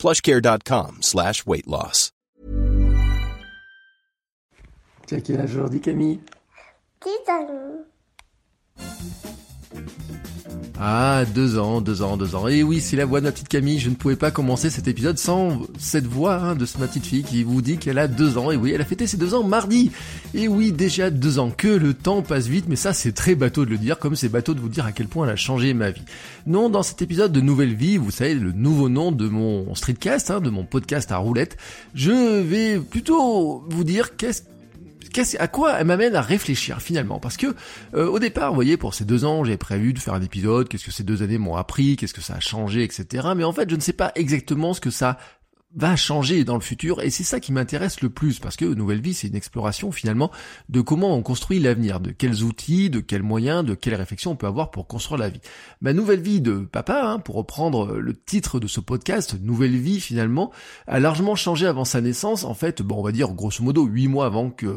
plushcare.com slash weight loss. Tu as quel âge aujourd'hui, Camille Ah, deux ans, deux ans, deux ans. Et oui, c'est la voix de ma petite Camille. Je ne pouvais pas commencer cet épisode sans cette voix hein, de ma petite fille qui vous dit qu'elle a deux ans. Et oui, elle a fêté ses deux ans mardi. Et oui, déjà deux ans. Que le temps passe vite, mais ça c'est très bateau de le dire, comme c'est bateau de vous dire à quel point elle a changé ma vie. Non, dans cet épisode de Nouvelle Vie, vous savez, le nouveau nom de mon streetcast, hein, de mon podcast à roulette, je vais plutôt vous dire qu'est-ce à quoi elle m'amène à réfléchir finalement? Parce que euh, au départ, vous voyez, pour ces deux ans, j'avais prévu de faire un épisode, qu'est-ce que ces deux années m'ont appris, qu'est-ce que ça a changé, etc. Mais en fait, je ne sais pas exactement ce que ça va changer dans le futur et c'est ça qui m'intéresse le plus parce que Nouvelle Vie c'est une exploration finalement de comment on construit l'avenir, de quels outils, de quels moyens, de quelles réflexions on peut avoir pour construire la vie. Ma nouvelle vie de papa, hein, pour reprendre le titre de ce podcast, Nouvelle Vie finalement, a largement changé avant sa naissance. En fait, bon on va dire grosso modo huit mois avant que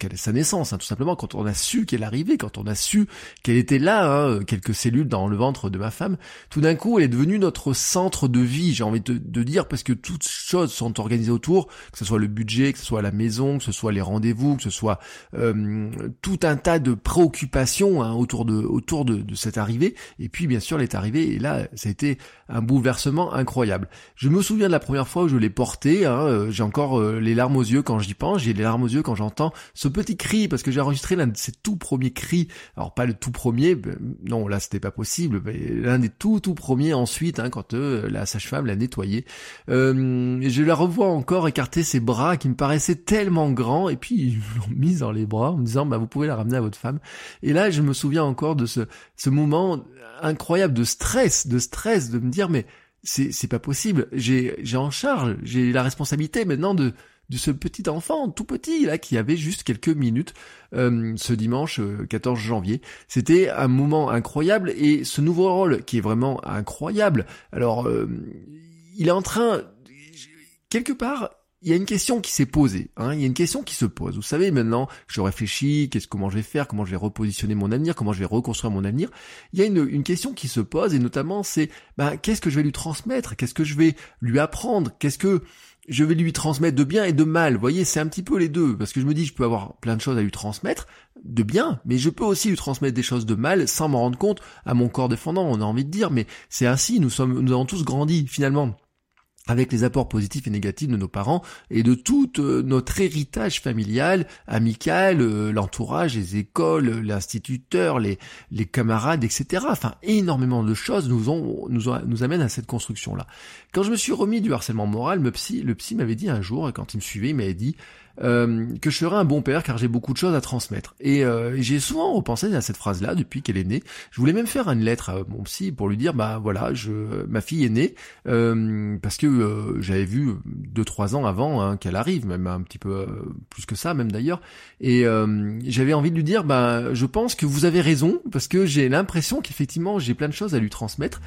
qu'elle ait sa naissance, hein, tout simplement quand on a su qu'elle arrivait, quand on a su qu'elle était là, hein, quelques cellules dans le ventre de ma femme, tout d'un coup elle est devenue notre centre de vie, j'ai envie de, de dire parce que tout choses sont organisées autour, que ce soit le budget, que ce soit la maison, que ce soit les rendez-vous, que ce soit euh, tout un tas de préoccupations hein, autour de cette arrivée. Et puis bien sûr, elle est arrivée et là, ça a été un bouleversement incroyable. Je me souviens de la première fois où je l'ai porté. Hein, euh, j'ai encore euh, les larmes aux yeux quand j'y pense. J'ai les larmes aux yeux quand j'entends ce petit cri parce que j'ai enregistré l'un de ses tout premiers cris. Alors pas le tout premier, ben, non là c'était pas possible. L'un des tout tout premiers ensuite hein, quand la sage-femme l'a nettoyé. Je la revois encore écarter ses bras qui me paraissaient tellement grands et puis ils l'ont mise dans les bras en me disant bah vous pouvez la ramener à votre femme. Et là je me souviens encore de ce, ce moment incroyable de stress, de stress, de me dire mais c'est, c'est pas possible, j'ai, j'ai en charge, j'ai la responsabilité maintenant de, de ce petit enfant tout petit là qui avait juste quelques minutes euh, ce dimanche 14 euh, janvier. C'était un moment incroyable et ce nouveau rôle qui est vraiment incroyable. Alors euh, il est en train quelque part, il y a une question qui s'est posée. Hein, il y a une question qui se pose. Vous savez, maintenant, je réfléchis, qu'est-ce comment je vais faire, comment je vais repositionner mon avenir, comment je vais reconstruire mon avenir. Il y a une, question qui se pose, et notamment, c'est ben, qu'est-ce que je vais lui transmettre, qu'est-ce que je vais lui apprendre, qu'est-ce que je vais lui transmettre de bien et de mal? Vous voyez, c'est un petit peu les deux, parce que je me dis, je peux avoir plein de choses à lui transmettre, de bien, mais je peux aussi lui transmettre des choses de mal sans m'en rendre compte à mon corps défendant, on a envie de dire, mais c'est ainsi, nous sommes, nous avons tous grandi, finalement avec les apports positifs et négatifs de nos parents et de tout euh, notre héritage familial, amical, euh, l'entourage, les écoles, l'instituteur, les, les camarades, etc. Enfin, énormément de choses nous, ont, nous, nous amènent à cette construction-là. Quand je me suis remis du harcèlement moral, le psy, le psy m'avait dit un jour, quand il me suivait, il m'avait dit euh, que je serais un bon père car j'ai beaucoup de choses à transmettre. Et euh, j'ai souvent repensé à cette phrase-là depuis qu'elle est née. Je voulais même faire une lettre à mon psy pour lui dire bah voilà, je ma fille est née euh, parce que j'avais vu deux trois ans avant hein, qu'elle arrive, même un petit peu plus que ça même d'ailleurs. Et j'avais envie de lui dire bah je pense que vous avez raison parce que j'ai l'impression qu'effectivement j'ai plein de choses à lui transmettre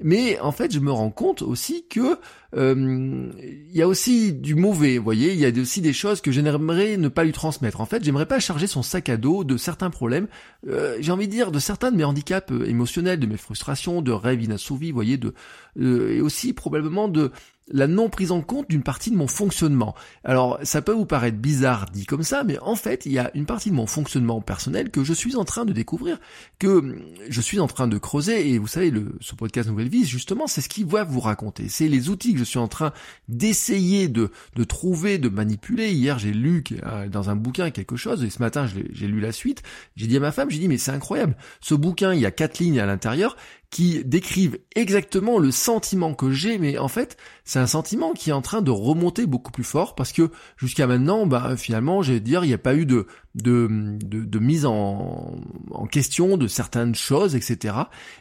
mais en fait, je me rends compte aussi que euh, il y a aussi du mauvais, vous voyez, il y a aussi des choses que j'aimerais ne pas lui transmettre. En fait, j'aimerais pas charger son sac à dos de certains problèmes, euh, j'ai envie de dire de certains de mes handicaps euh, émotionnels, de mes frustrations, de rêves inassouvis, vous voyez, de et aussi probablement de la non prise en compte d'une partie de mon fonctionnement. Alors ça peut vous paraître bizarre dit comme ça, mais en fait il y a une partie de mon fonctionnement personnel que je suis en train de découvrir, que je suis en train de creuser, et vous savez, le, ce podcast Nouvelle Vie, justement, c'est ce qu'il va vous raconter. C'est les outils que je suis en train d'essayer de, de trouver, de manipuler. Hier j'ai lu euh, dans un bouquin quelque chose, et ce matin j'ai lu la suite, j'ai dit à ma femme, j'ai dit mais c'est incroyable, ce bouquin, il y a quatre lignes à l'intérieur, qui décrivent exactement le sentiment que j'ai, mais en fait, c'est un sentiment qui est en train de remonter beaucoup plus fort parce que jusqu'à maintenant, bah finalement, j'ai dire, il n'y a pas eu de de, de, mise en, en, question de certaines choses, etc.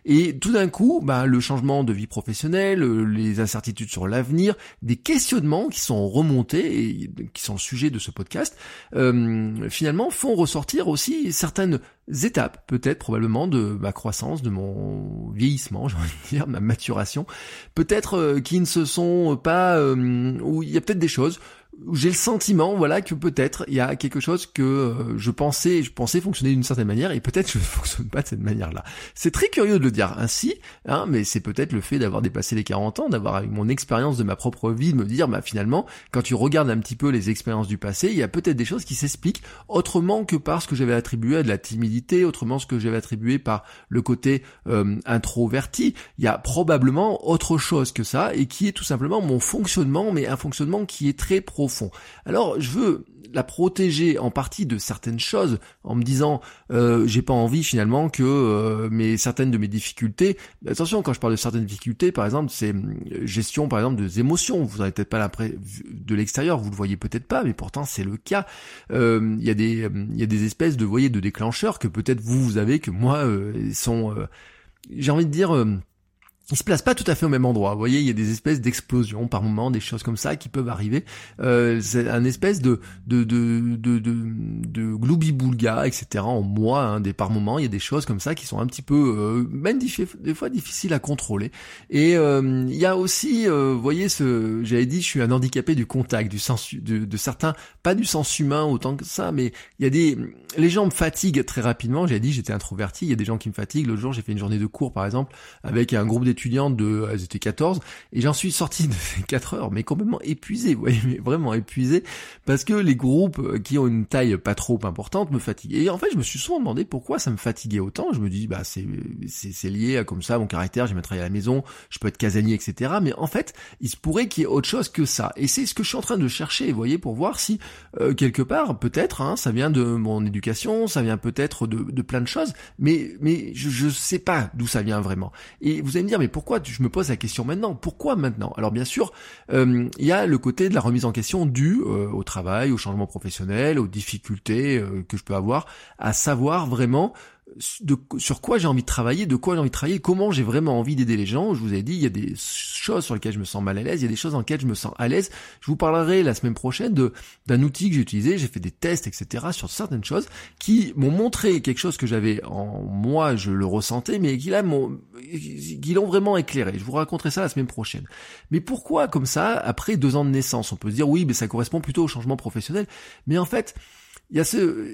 Et tout d'un coup, bah, le changement de vie professionnelle, les incertitudes sur l'avenir, des questionnements qui sont remontés et qui sont le sujet de ce podcast, euh, finalement font ressortir aussi certaines étapes, peut-être probablement de ma croissance, de mon vieillissement, j'ai envie de dire, ma maturation, peut-être euh, qui ne se sont pas, euh, où il y a peut-être des choses j'ai le sentiment, voilà, que peut-être il y a quelque chose que euh, je pensais, je pensais fonctionner d'une certaine manière, et peut-être je ne fonctionne pas de cette manière-là. C'est très curieux de le dire ainsi, hein, mais c'est peut-être le fait d'avoir dépassé les 40 ans, d'avoir avec mon expérience de ma propre vie, de me dire, bah finalement, quand tu regardes un petit peu les expériences du passé, il y a peut-être des choses qui s'expliquent autrement que par ce que j'avais attribué à de la timidité, autrement ce que j'avais attribué par le côté euh, introverti. Il y a probablement autre chose que ça, et qui est tout simplement mon fonctionnement, mais un fonctionnement qui est très Alors je veux la protéger en partie de certaines choses en me disant euh, j'ai pas envie finalement que euh, certaines de mes difficultés attention quand je parle de certaines difficultés par exemple c'est euh, gestion par exemple des émotions. Vous n'avez peut-être pas l'impression de l'extérieur vous le voyez peut-être pas mais pourtant c'est le cas. Il y a des des espèces de voyez de déclencheurs que peut-être vous vous avez que moi sont j'ai envie de dire il se place pas tout à fait au même endroit. Vous voyez, il y a des espèces d'explosions par moment, des choses comme ça qui peuvent arriver. Euh, c'est un espèce de de de de de, de gloubi-boulga, etc. En moi, hein, des par moments, il y a des choses comme ça qui sont un petit peu, euh, même des fois difficiles à contrôler. Et euh, il y a aussi, euh, vous voyez, ce, j'avais dit, je suis un handicapé du contact, du sens, de, de certains, pas du sens humain autant que ça, mais il y a des, les gens me fatiguent très rapidement. J'avais dit, j'étais introverti. Il y a des gens qui me fatiguent. L'autre jour, j'ai fait une journée de cours, par exemple, avec un groupe d'étudiants étudiante de, elles étaient 14, et j'en suis sorti de 4 heures, mais complètement épuisé, vous voyez, mais vraiment épuisé, parce que les groupes euh, qui ont une taille pas trop importante me fatiguent. Et en fait, je me suis souvent demandé pourquoi ça me fatiguait autant. Je me dis, bah, c'est, c'est, lié à comme ça, mon caractère, j'aime travailler à la maison, je peux être casanier, etc. Mais en fait, il se pourrait qu'il y ait autre chose que ça. Et c'est ce que je suis en train de chercher, vous voyez, pour voir si, euh, quelque part, peut-être, hein, ça vient de mon éducation, ça vient peut-être de, de plein de choses, mais, mais je, je sais pas d'où ça vient vraiment. Et vous allez me dire, mais pourquoi je me pose la question maintenant Pourquoi maintenant? Alors bien sûr, euh, il y a le côté de la remise en question due euh, au travail, au changement professionnel, aux difficultés euh, que je peux avoir, à savoir vraiment de, sur quoi j'ai envie de travailler, de quoi j'ai envie de travailler, comment j'ai vraiment envie d'aider les gens. Je vous ai dit, il y a des choses sur lesquelles je me sens mal à l'aise, il y a des choses dans lesquelles je me sens à l'aise. Je vous parlerai la semaine prochaine de d'un outil que j'ai utilisé, j'ai fait des tests, etc. sur certaines choses qui m'ont montré quelque chose que j'avais en moi, je le ressentais, mais qui là qui l'ont vraiment éclairé. Je vous raconterai ça la semaine prochaine. Mais pourquoi comme ça, après deux ans de naissance, on peut se dire oui, mais ça correspond plutôt au changement professionnel. Mais en fait, il y a ce,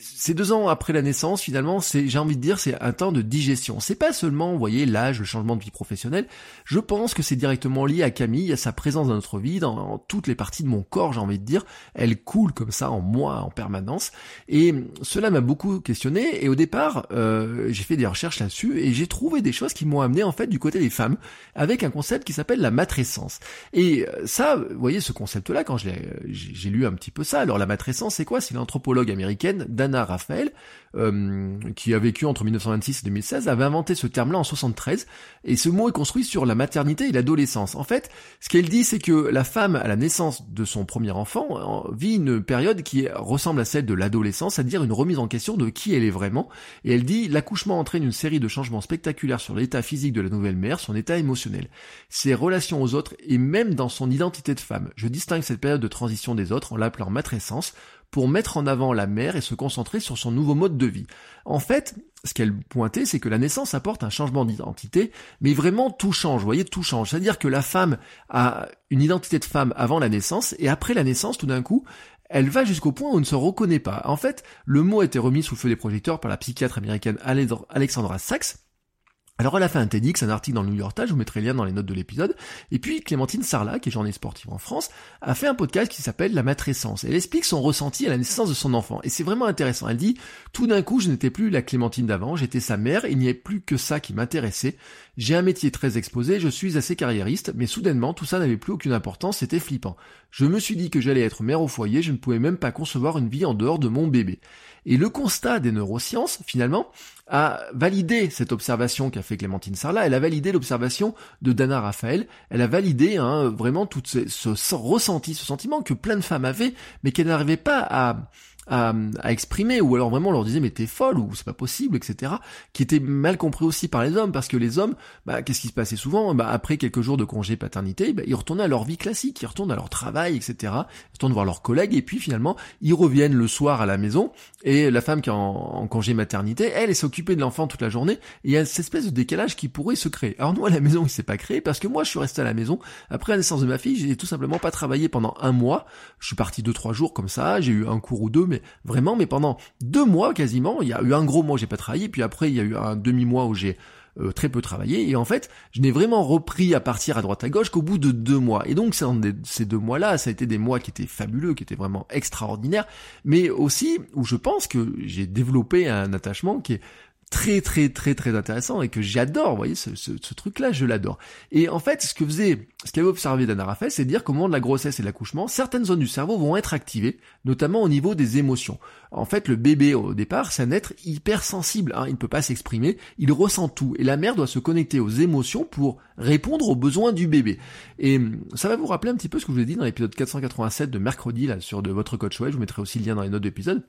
ces deux ans après la naissance, finalement, c'est, j'ai envie de dire, c'est un temps de digestion. C'est pas seulement, vous voyez, l'âge, le changement de vie professionnelle. Je pense que c'est directement lié à Camille, à sa présence dans notre vie, dans, toutes les parties de mon corps, j'ai envie de dire. Elle coule comme ça en moi, en permanence. Et cela m'a beaucoup questionné. Et au départ, euh, j'ai fait des recherches là-dessus et j'ai trouvé des choses qui m'ont amené, en fait, du côté des femmes, avec un concept qui s'appelle la matrescence. Et ça, vous voyez, ce concept-là, quand j'ai lu un petit peu ça, alors la matrescence, c'est quoi? C'est anthropologue américaine, Dana Raphael, euh, qui a vécu entre 1926 et 2016, avait inventé ce terme-là en 73, et ce mot est construit sur la maternité et l'adolescence. En fait, ce qu'elle dit, c'est que la femme, à la naissance de son premier enfant, vit une période qui ressemble à celle de l'adolescence, c'est-à-dire une remise en question de qui elle est vraiment, et elle dit, l'accouchement entraîne une série de changements spectaculaires sur l'état physique de la nouvelle mère, son état émotionnel, ses relations aux autres, et même dans son identité de femme. Je distingue cette période de transition des autres en l'appelant matrescence, pour mettre en avant la mère et se concentrer sur son nouveau mode de vie. En fait, ce qu'elle pointait, c'est que la naissance apporte un changement d'identité, mais vraiment tout change, vous voyez, tout change. C'est-à-dire que la femme a une identité de femme avant la naissance, et après la naissance, tout d'un coup, elle va jusqu'au point où on ne se reconnaît pas. En fait, le mot a été remis sous le feu des projecteurs par la psychiatre américaine Alexandra Sachs, alors elle a fait un TEDx, un article dans le New York Times, je vous mettrai le lien dans les notes de l'épisode, et puis Clémentine Sarlat, qui est journaliste sportive en France, a fait un podcast qui s'appelle La matrescence. Elle explique son ressenti à la naissance de son enfant, et c'est vraiment intéressant. Elle dit, tout d'un coup je n'étais plus la Clémentine d'avant, j'étais sa mère, il n'y avait plus que ça qui m'intéressait, j'ai un métier très exposé, je suis assez carriériste, mais soudainement tout ça n'avait plus aucune importance, c'était flippant. Je me suis dit que j'allais être mère au foyer, je ne pouvais même pas concevoir une vie en dehors de mon bébé. Et le constat des neurosciences, finalement, a validé cette observation qu'a fait Clémentine Sarlat, elle a validé l'observation de Dana Raphaël, elle a validé hein, vraiment tout ce, ressenti, ce sentiment que plein de femmes avaient, mais qu'elles n'arrivaient pas à, à, exprimer, ou alors vraiment on leur disait mais t'es folle ou c'est pas possible, etc. Qui était mal compris aussi par les hommes parce que les hommes, bah, qu'est-ce qui se passait souvent bah, Après quelques jours de congé paternité, bah, ils retournaient à leur vie classique, ils retournent à leur travail, etc. Ils retournent voir leurs collègues et puis finalement ils reviennent le soir à la maison et la femme qui est en, congé maternité, elle, elle s'occupée de l'enfant toute la journée et il y a cette espèce de décalage qui pourrait se créer. Alors nous à la maison il s'est pas créé parce que moi je suis resté à la maison après la naissance de ma fille, j'ai tout simplement pas travaillé pendant un mois. Je suis parti deux trois jours comme ça, j'ai eu un cours ou deux, mais vraiment, mais pendant deux mois quasiment, il y a eu un gros mois où j'ai pas travaillé, puis après il y a eu un demi mois où j'ai euh, très peu travaillé. Et en fait, je n'ai vraiment repris à partir à droite à gauche qu'au bout de deux mois. Et donc, ces deux mois-là, ça a été des mois qui étaient fabuleux, qui étaient vraiment extraordinaires, mais aussi où je pense que j'ai développé un attachement qui est très très très très intéressant et que j'adore, vous voyez, ce, truc-là, je l'adore. Et en fait, ce que faisait, ce qu'avait observé Dana Raphael, c'est dire qu'au moment de la grossesse et de l'accouchement, certaines zones du cerveau vont être activées, notamment au niveau des émotions. En fait, le bébé au départ, c'est un être hypersensible, hein, il ne peut pas s'exprimer, il ressent tout, et la mère doit se connecter aux émotions pour répondre aux besoins du bébé. Et hum, ça va vous rappeler un petit peu ce que je vous ai dit dans l'épisode 487 de mercredi, là, sur de votre coach web, je vous mettrai aussi le lien dans les notes d'épisode.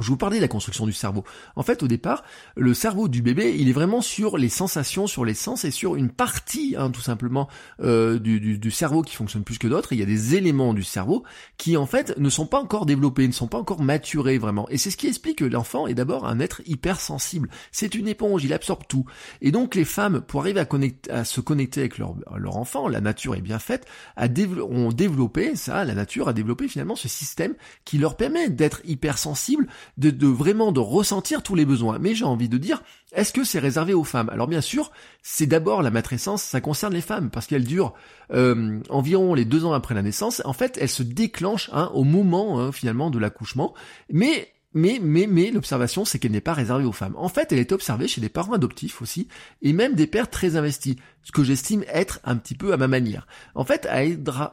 Je vous parlais de la construction du cerveau. En fait, au départ, le cerveau du bébé, il est vraiment sur les sensations, sur les sens et sur une partie, hein, tout simplement, euh, du, cerveau qui fonctionne plus que d'autres. Il y a des éléments du cerveau qui, en fait, ne sont pas encore développés, ne sont pas encore maturés vraiment. Et c'est ce qui explique que l'enfant est d'abord un être hypersensible. C'est une éponge, il absorbe tout. Et donc, les femmes, pour arriver à, connecter, à se connecter avec leur, leur enfant, la nature est bien faite, ont développé ça, la nature a développé finalement ce système qui leur permet d'être hypersensibles de, vraiment de ressentir tous les besoins. Mais j'ai envie de dire, est-ce que c'est réservé aux femmes? Alors bien sûr, c'est d'abord la matrescence, ça concerne les femmes, parce qu'elle dure euh, environ les deux ans après la naissance. En fait, elle se déclenche hein, au moment hein, finalement de l'accouchement, mais mais, mais, mais l'observation, c'est qu'elle n'est pas réservée aux femmes. En fait, elle est observée chez des parents adoptifs aussi, et même des pères très investis ce que j'estime être un petit peu à ma manière. En fait,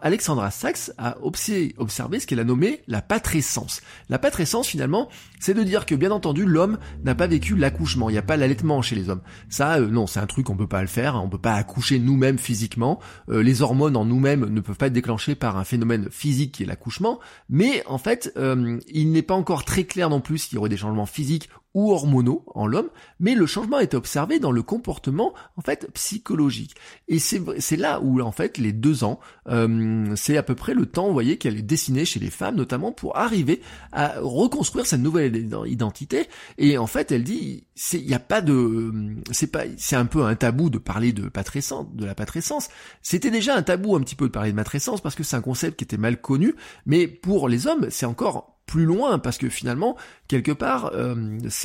Alexandra Sachs a observé ce qu'elle a nommé la patrescence. La patrescence, finalement, c'est de dire que, bien entendu, l'homme n'a pas vécu l'accouchement. Il n'y a pas l'allaitement chez les hommes. Ça, euh, non, c'est un truc, on peut pas le faire. On peut pas accoucher nous-mêmes physiquement. Euh, les hormones en nous-mêmes ne peuvent pas être déclenchées par un phénomène physique qui est l'accouchement. Mais, en fait, euh, il n'est pas encore très clair non plus s'il y aurait des changements physiques ou hormonaux en l'homme, mais le changement est observé dans le comportement en fait psychologique. Et c'est là où en fait les deux ans, euh, c'est à peu près le temps, vous voyez, qu'elle est dessinée chez les femmes, notamment pour arriver à reconstruire cette nouvelle identité. Et en fait, elle dit, il a pas de, c'est pas, c'est un peu un tabou de parler de patrescence, de la patrescence. C'était déjà un tabou un petit peu de parler de matrescence parce que c'est un concept qui était mal connu, mais pour les hommes, c'est encore plus loin parce que finalement quelque part euh,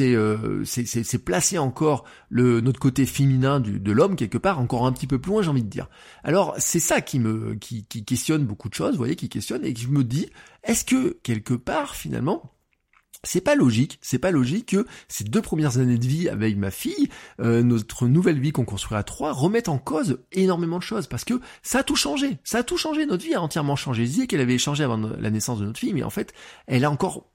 euh, c'est c'est placer encore le notre côté féminin de l'homme quelque part encore un petit peu plus loin j'ai envie de dire. Alors c'est ça qui me qui, qui questionne beaucoup de choses vous voyez qui questionne et qui me dis est-ce que quelque part finalement c'est pas logique, c'est pas logique que ces deux premières années de vie avec ma fille, euh, notre nouvelle vie qu'on construit à trois, remettent en cause énormément de choses. Parce que ça a tout changé, ça a tout changé, notre vie a entièrement changé. Je disais qu'elle avait changé avant la naissance de notre fille, mais en fait, elle a encore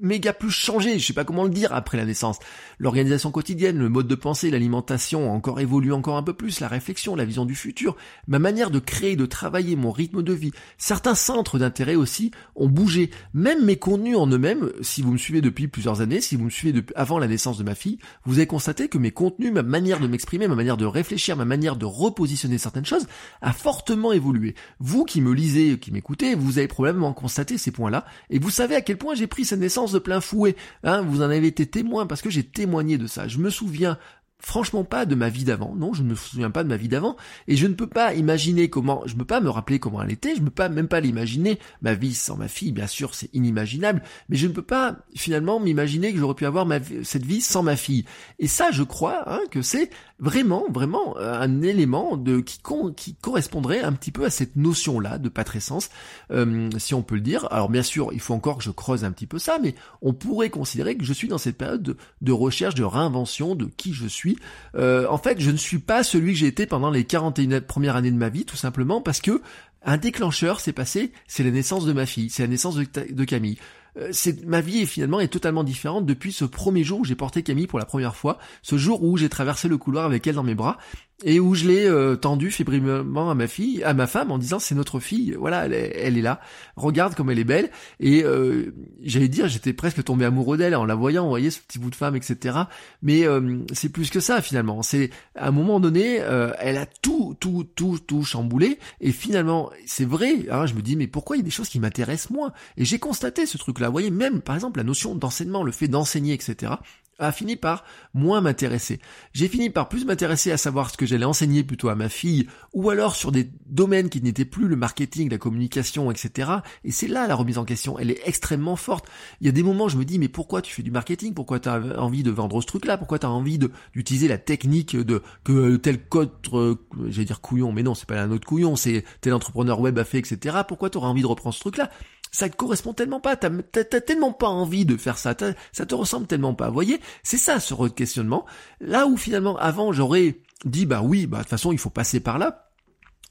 méga plus changé, je sais pas comment le dire après la naissance. L'organisation quotidienne, le mode de pensée, l'alimentation encore évolué encore un peu plus, la réflexion, la vision du futur, ma manière de créer, de travailler, mon rythme de vie. Certains centres d'intérêt aussi ont bougé. Même mes contenus en eux-mêmes, si vous me suivez depuis plusieurs années, si vous me suivez depuis avant la naissance de ma fille, vous avez constaté que mes contenus, ma manière de m'exprimer, ma manière de réfléchir, ma manière de repositionner certaines choses a fortement évolué. Vous qui me lisez, qui m'écoutez, vous avez probablement constaté ces points-là et vous savez à quel point j'ai pris cette naissance de plein fouet. Hein, vous en avez été témoin parce que j'ai témoigné de ça. Je me souviens franchement pas de ma vie d'avant. Non, je ne me souviens pas de ma vie d'avant. Et je ne peux pas imaginer comment, je ne peux pas me rappeler comment elle était, je ne peux pas même pas l'imaginer. Ma vie sans ma fille, bien sûr, c'est inimaginable. Mais je ne peux pas finalement m'imaginer que j'aurais pu avoir cette vie sans ma fille. Et ça, je crois hein, que c'est vraiment, vraiment euh, un élément de qui, qui correspondrait un petit peu à cette notion-là de patrescence, euh, si on peut le dire. Alors bien sûr, il faut encore que je creuse un petit peu ça, mais on pourrait considérer que je suis dans cette période de, de recherche, de réinvention de qui je suis euh, en fait, je ne suis pas celui que j'ai été pendant les 41 premières années de ma vie, tout simplement parce que un déclencheur s'est passé, c'est la naissance de ma fille, c'est la naissance de, Camille. Euh, c'est ma vie est finalement est totalement différente depuis ce premier jour où j'ai porté Camille pour la première fois, ce jour où j'ai traversé le couloir avec elle dans mes bras et où je l'ai euh, tendu fébrilement à ma fille, à ma femme, en disant c'est notre fille, voilà, elle est, là, regarde comme elle est belle, et euh, j'allais dire j'étais presque tombé amoureux d'elle en la voyant, vous voyez ce petit bout de femme, etc. Mais euh, c'est plus que ça finalement. C'est à un moment donné, elle a tout, tout, tout, tout chamboulé, et finalement c'est vrai. Hein, je me dis mais pourquoi il y a des choses qui m'intéressent moins? Et j'ai constaté ce truc-là. Vous voyez même par exemple la notion d'enseignement, le fait d'enseigner, etc a fini par moins m'intéresser. J'ai fini par plus m'intéresser à savoir ce que j'allais enseigner plutôt à ma fille, ou alors sur des domaines qui n'étaient plus le marketing, la communication, etc. Et c'est là la remise en question, elle est extrêmement forte. Il y a des moments où je me dis, mais pourquoi tu fais du marketing? Pourquoi tu as envie de vendre ce truc-là? Pourquoi tu as envie d'utiliser la technique de que tel code, euh, j'allais dire couillon, mais non, c'est pas un autre couillon, c'est tel entrepreneur web a fait, etc. Pourquoi tu auras envie de reprendre ce truc-là? Ça te correspond tellement pas, t'as, tellement pas envie de faire ça, ça te ressemble tellement pas. Vous voyez, c'est ça ce questionnement. Là où finalement avant j'aurais dit bah oui, bah de toute façon il faut passer par là.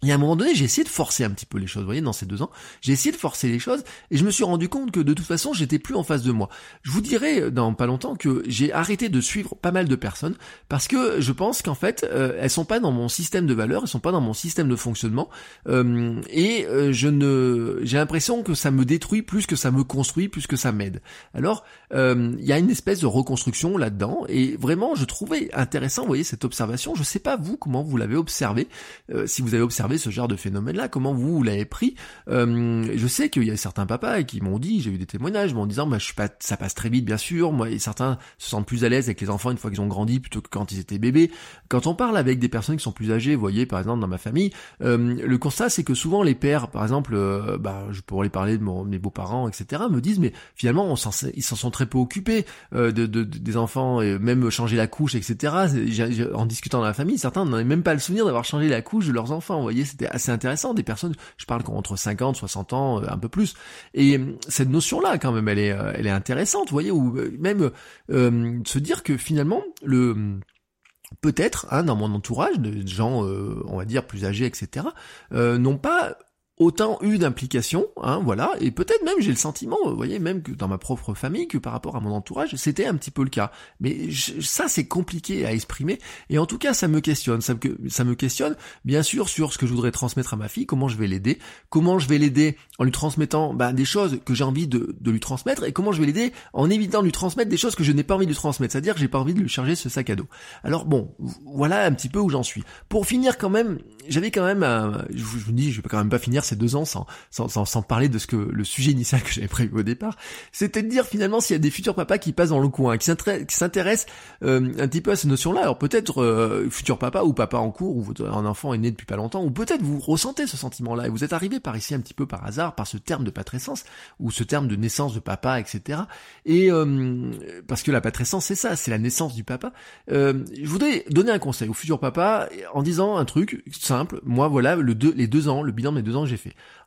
Et à un moment donné, j'ai essayé de forcer un petit peu les choses, vous voyez, dans ces deux ans. J'ai essayé de forcer les choses et je me suis rendu compte que de toute façon, j'étais plus en face de moi. Je vous dirai euh, dans pas longtemps que j'ai arrêté de suivre pas mal de personnes parce que je pense qu'en fait, euh, elles sont pas dans mon système de valeurs, elles sont pas dans mon système de fonctionnement euh, et euh, je ne, j'ai l'impression que ça me détruit plus que ça me construit, plus que ça m'aide. Alors, il y a une espèce de reconstruction là-dedans et vraiment, je trouvais intéressant, vous voyez, cette observation. Je sais pas vous comment vous l'avez observé, si vous avez observé ce genre de phénomène-là Comment vous, l'avez pris euh, Je sais qu'il y a certains papas qui m'ont dit, j'ai eu des témoignages, en disant, bah, je suis pas, ça passe très vite, bien sûr. Moi, et certains se sentent plus à l'aise avec les enfants une fois qu'ils ont grandi plutôt que quand ils étaient bébés. Quand on parle avec des personnes qui sont plus âgées, vous voyez, par exemple dans ma famille, euh, le constat c'est que souvent les pères, par exemple, euh, bah, je pourrais parler de mes beaux-parents, etc., me disent, mais finalement, ils s'en sont très peu occupés de, de, des enfants, et même changer la couche, etc. en discutant dans la famille, certains n'en même pas le souvenir d'avoir changé la couche de leurs enfants. Vous voyez, c'était assez intéressant. Des personnes, je parle entre 50, 60 ans, euh, un peu plus. Et euh, cette notion-là, quand même, elle est, euh, elle est intéressante, voyez, ou même se dire que finalement, le peut-être, hein, dans mon entourage, de gens, on va dire, plus âgés, etc., n'ont pas autant eu d'implications, hein, voilà, et peut-être même j'ai le sentiment, vous voyez, même que dans ma propre famille, que par rapport à mon entourage, c'était un petit peu le cas. Mais ça, c'est compliqué à exprimer, et en tout cas, ça me questionne, ça me, ça me questionne, bien sûr, sur ce que je voudrais transmettre à ma fille, comment je vais l'aider, comment je vais l'aider en lui transmettant bah, des choses que j'ai envie de, de, lui transmettre, et comment je vais l'aider en évitant de lui transmettre des choses que je n'ai pas envie de lui transmettre, c'est-à-dire que j'ai pas envie de lui charger ce sac à dos. Alors bon, voilà un petit peu où j'en suis. Pour finir quand même, j'avais quand même, un, je vous dis, je vais quand même pas finir ces deux ans sans, sans, sans, parler de ce que le sujet initial que j'avais prévu au départ, c'était de dire finalement s'il y a des futurs papas qui passent dans le coin, qui s'intéressent euh, un petit peu à ces notions-là. Alors peut-être euh, futur papa ou papa en cours, ou un enfant est né depuis pas longtemps, ou peut-être vous ressentez ce sentiment-là et vous êtes arrivé par ici un petit peu par hasard, par ce terme de patrescence ou ce terme de naissance de papa, etc. Et euh, parce que la patrescence c'est ça, c'est la naissance du papa. Euh, je voudrais donner un conseil au futur papa en disant un truc simple. Moi voilà le deux, les deux ans, le bilan de mes deux ans que j'ai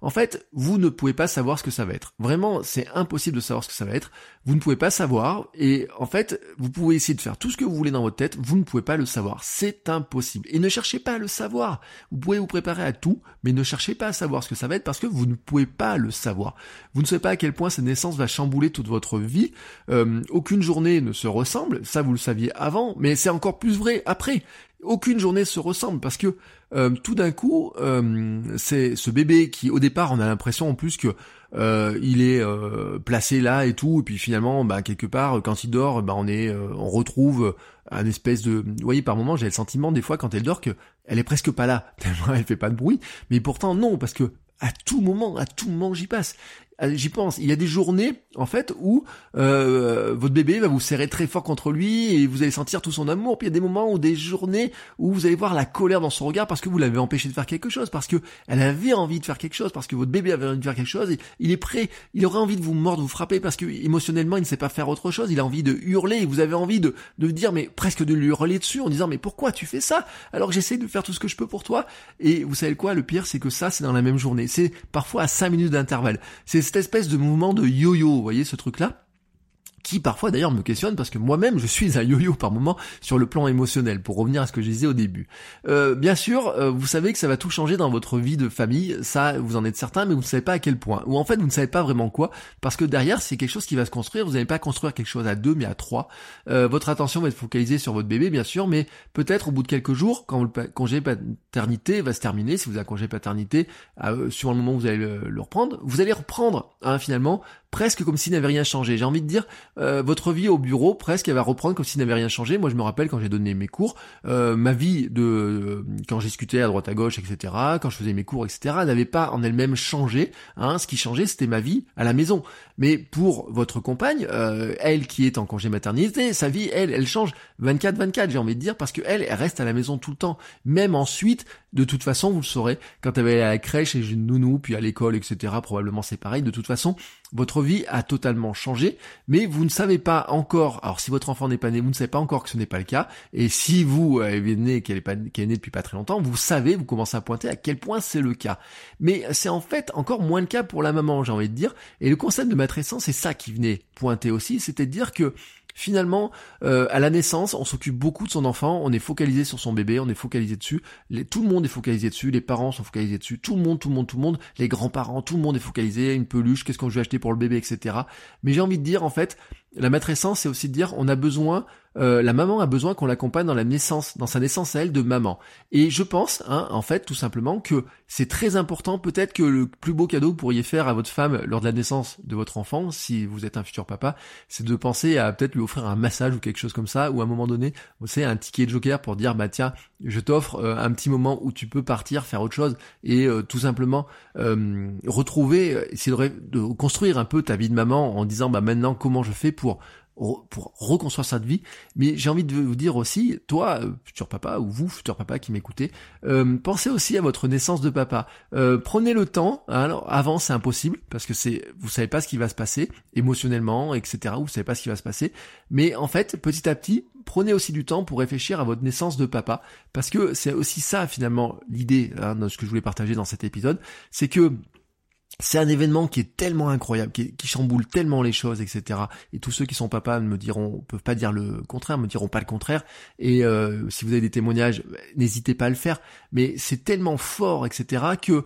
En fait, vous ne pouvez pas savoir ce que ça va être. Vraiment, c'est impossible de savoir ce que ça va être. Vous ne pouvez pas savoir et en fait, vous pouvez essayer de faire tout ce que vous voulez dans votre tête, vous ne pouvez pas le savoir. C'est impossible. Et ne cherchez pas à le savoir. Vous pouvez vous préparer à tout, mais ne cherchez pas à savoir ce que ça va être parce que vous ne pouvez pas le savoir. Vous ne savez pas à quel point cette naissance va chambouler toute votre vie. Euh, aucune journée ne se ressemble, ça vous le saviez avant, mais c'est encore plus vrai après aucune journée se ressemble parce que euh, tout d'un coup, euh, c'est ce bébé qui, au départ, on a l'impression en plus que euh, il est placé là et tout, et puis finalement, bah, quelque part, quand il dort, bah, on est, on retrouve un espèce de, vous voyez, par moment, j'ai le sentiment des fois quand elle dort que elle est presque pas là, tellement elle fait pas de bruit, mais pourtant non, parce que à tout moment, à tout moment j'y passe. J'y pense. Il y a des journées, en fait, où euh, votre bébé va vous serrer très fort contre lui et vous allez sentir tout son amour. Puis il y a des moments ou des journées où vous allez voir la colère dans son regard parce que vous l'avez empêché de faire quelque chose, parce que elle avait envie de faire quelque chose, parce que votre bébé avait envie de faire quelque chose. Et il est prêt, il aurait envie de vous mordre, vous frapper parce que émotionnellement il ne sait pas faire autre chose. Il a envie de hurler et vous avez envie de de dire mais presque de lui hurler dessus en disant mais pourquoi tu fais ça? Alors que j'essaie de faire tout ce que je peux pour toi. Et vous savez quoi, le pire c'est que ça c'est dans la même journée. C'est parfois à 5 minutes d'intervalle. C'est cette espèce de mouvement de yo-yo, vous voyez ce truc-là? Qui parfois d'ailleurs me questionne parce que moi-même je suis un yo-yo par moment sur le plan émotionnel pour revenir à ce que je disais au début. Euh, bien sûr, euh, vous savez que ça va tout changer dans votre vie de famille, ça vous en êtes certain, mais vous ne savez pas à quel point. Ou en fait vous ne savez pas vraiment quoi, parce que derrière c'est quelque chose qui va se construire, vous n'allez pas construire quelque chose à deux mais à trois. Euh, votre attention va être focalisée sur votre bébé bien sûr, mais peut-être au bout de quelques jours, quand le congé paternité va se terminer, si vous avez un congé paternité, sur le moment où vous allez le, reprendre, vous allez reprendre hein, finalement presque comme s'il n'avait rien changé. J'ai envie de dire, euh, votre vie au bureau, presque, elle va reprendre comme s'il n'avait rien changé. Moi, je me rappelle quand j'ai donné mes cours, euh, ma vie de euh, quand discutais à droite à gauche, etc., quand je faisais mes cours, etc., n'avait pas en elle-même changé. Hein. Ce qui changeait, c'était ma vie à la maison. Mais pour votre compagne, elle qui est en congé maternité, sa vie, elle, elle change 24-24, j'ai envie de dire, parce que elle, reste à la maison tout le temps. Même ensuite, de toute façon, vous le saurez, quand elle va aller à la crèche et une nounou, puis à l'école, etc., probablement c'est pareil. De toute façon, votre vie a totalement changé, mais vous ne savez pas encore, alors si votre enfant n'est pas né, vous ne savez pas encore que ce n'est pas le cas, et si vous euh, avez né, qu'elle est, née depuis pas très longtemps, vous savez, vous commencez à pointer à quel point c'est le cas. Mais c'est en fait encore moins le cas pour la maman, j'ai envie de dire, et le concept de matrescence, c'est ça qui venait pointer aussi, c'était de dire que Finalement, euh, à la naissance, on s'occupe beaucoup de son enfant, on est focalisé sur son bébé, on est focalisé dessus, tout le monde est focalisé dessus, les parents sont focalisés dessus, tout le monde, tout le monde, tout le monde, les grands-parents, tout le monde est focalisé, une peluche, qu'est-ce qu'on veut acheter pour le bébé, etc. Mais j'ai envie de dire, en fait, la matrescence, c'est aussi de dire, on a besoin euh, la maman a besoin qu'on l'accompagne dans la naissance, dans sa naissance à elle de maman. Et je pense, hein, en fait, tout simplement que c'est très important. Peut-être que le plus beau cadeau que vous pourriez faire à votre femme lors de la naissance de votre enfant, si vous êtes un futur papa, c'est de penser à peut-être lui offrir un massage ou quelque chose comme ça, ou à un moment donné, vous savez, un ticket de joker pour dire, bah tiens, je t'offre euh, un petit moment où tu peux partir, faire autre chose, et euh, tout simplement retrouver, essayer de, de construire un peu ta vie de maman en disant, bah maintenant, comment je fais pour pour reconstruire sa vie. Mais j'ai envie de vous dire aussi, toi, euh, futur papa, ou vous, futur papa qui m'écoutez, euh, pensez aussi à votre naissance de papa. Euh, prenez le temps. Hein, alors avant, c'est impossible parce que c'est, vous savez pas ce qui va se passer émotionnellement, etc. Vous savez pas ce qui va se passer. Mais en fait, petit à petit, prenez aussi du temps pour réfléchir à votre naissance de papa, parce que c'est aussi ça finalement l'idée hein, de ce que je voulais partager dans cet épisode, c'est que c'est un événement qui est tellement incroyable, qui, chamboule tellement les choses, etc. Et tous ceux qui sont papas me diront, peuvent pas dire le contraire, me diront pas le contraire. Et euh, si vous avez des témoignages, n'hésitez pas à le faire. Mais c'est tellement fort, etc. Que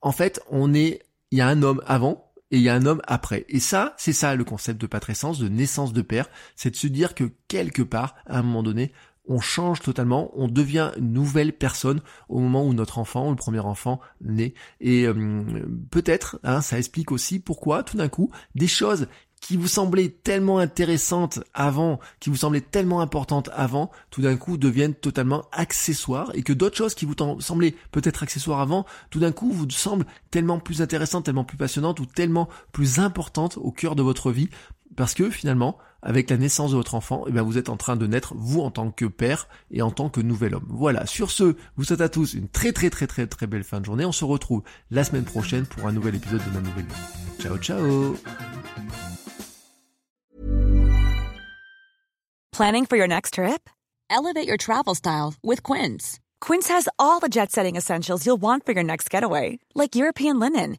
en fait, on est, il y a un homme avant et il y a un homme après. Et ça, c'est ça le concept de patrescence, de naissance de père, c'est de se dire que quelque part, à un moment donné, on change totalement, on devient une nouvelle personne au moment où notre enfant, le premier enfant, naît. Et euh, peut-être, hein, ça explique aussi pourquoi tout d'un coup, des choses qui vous semblaient tellement intéressantes avant, qui vous semblaient tellement importantes avant, tout d'un coup deviennent totalement accessoires et que d'autres choses qui vous semblaient peut-être accessoires avant, tout d'un coup vous semblent tellement plus intéressantes, tellement plus passionnantes ou tellement plus importantes au cœur de votre vie parce que finalement, avec la naissance de votre enfant, eh bien vous êtes en train de naître, vous en tant que père et en tant que nouvel homme. Voilà, sur ce, vous souhaite à tous une très très très très très belle fin de journée. On se retrouve la semaine prochaine pour un nouvel épisode de ma nouvelle. Ciao ciao Planning for your next trip? Elevate your travel style with Quince. Quince has all the jet-setting essentials you'll want for your next getaway, like European linen,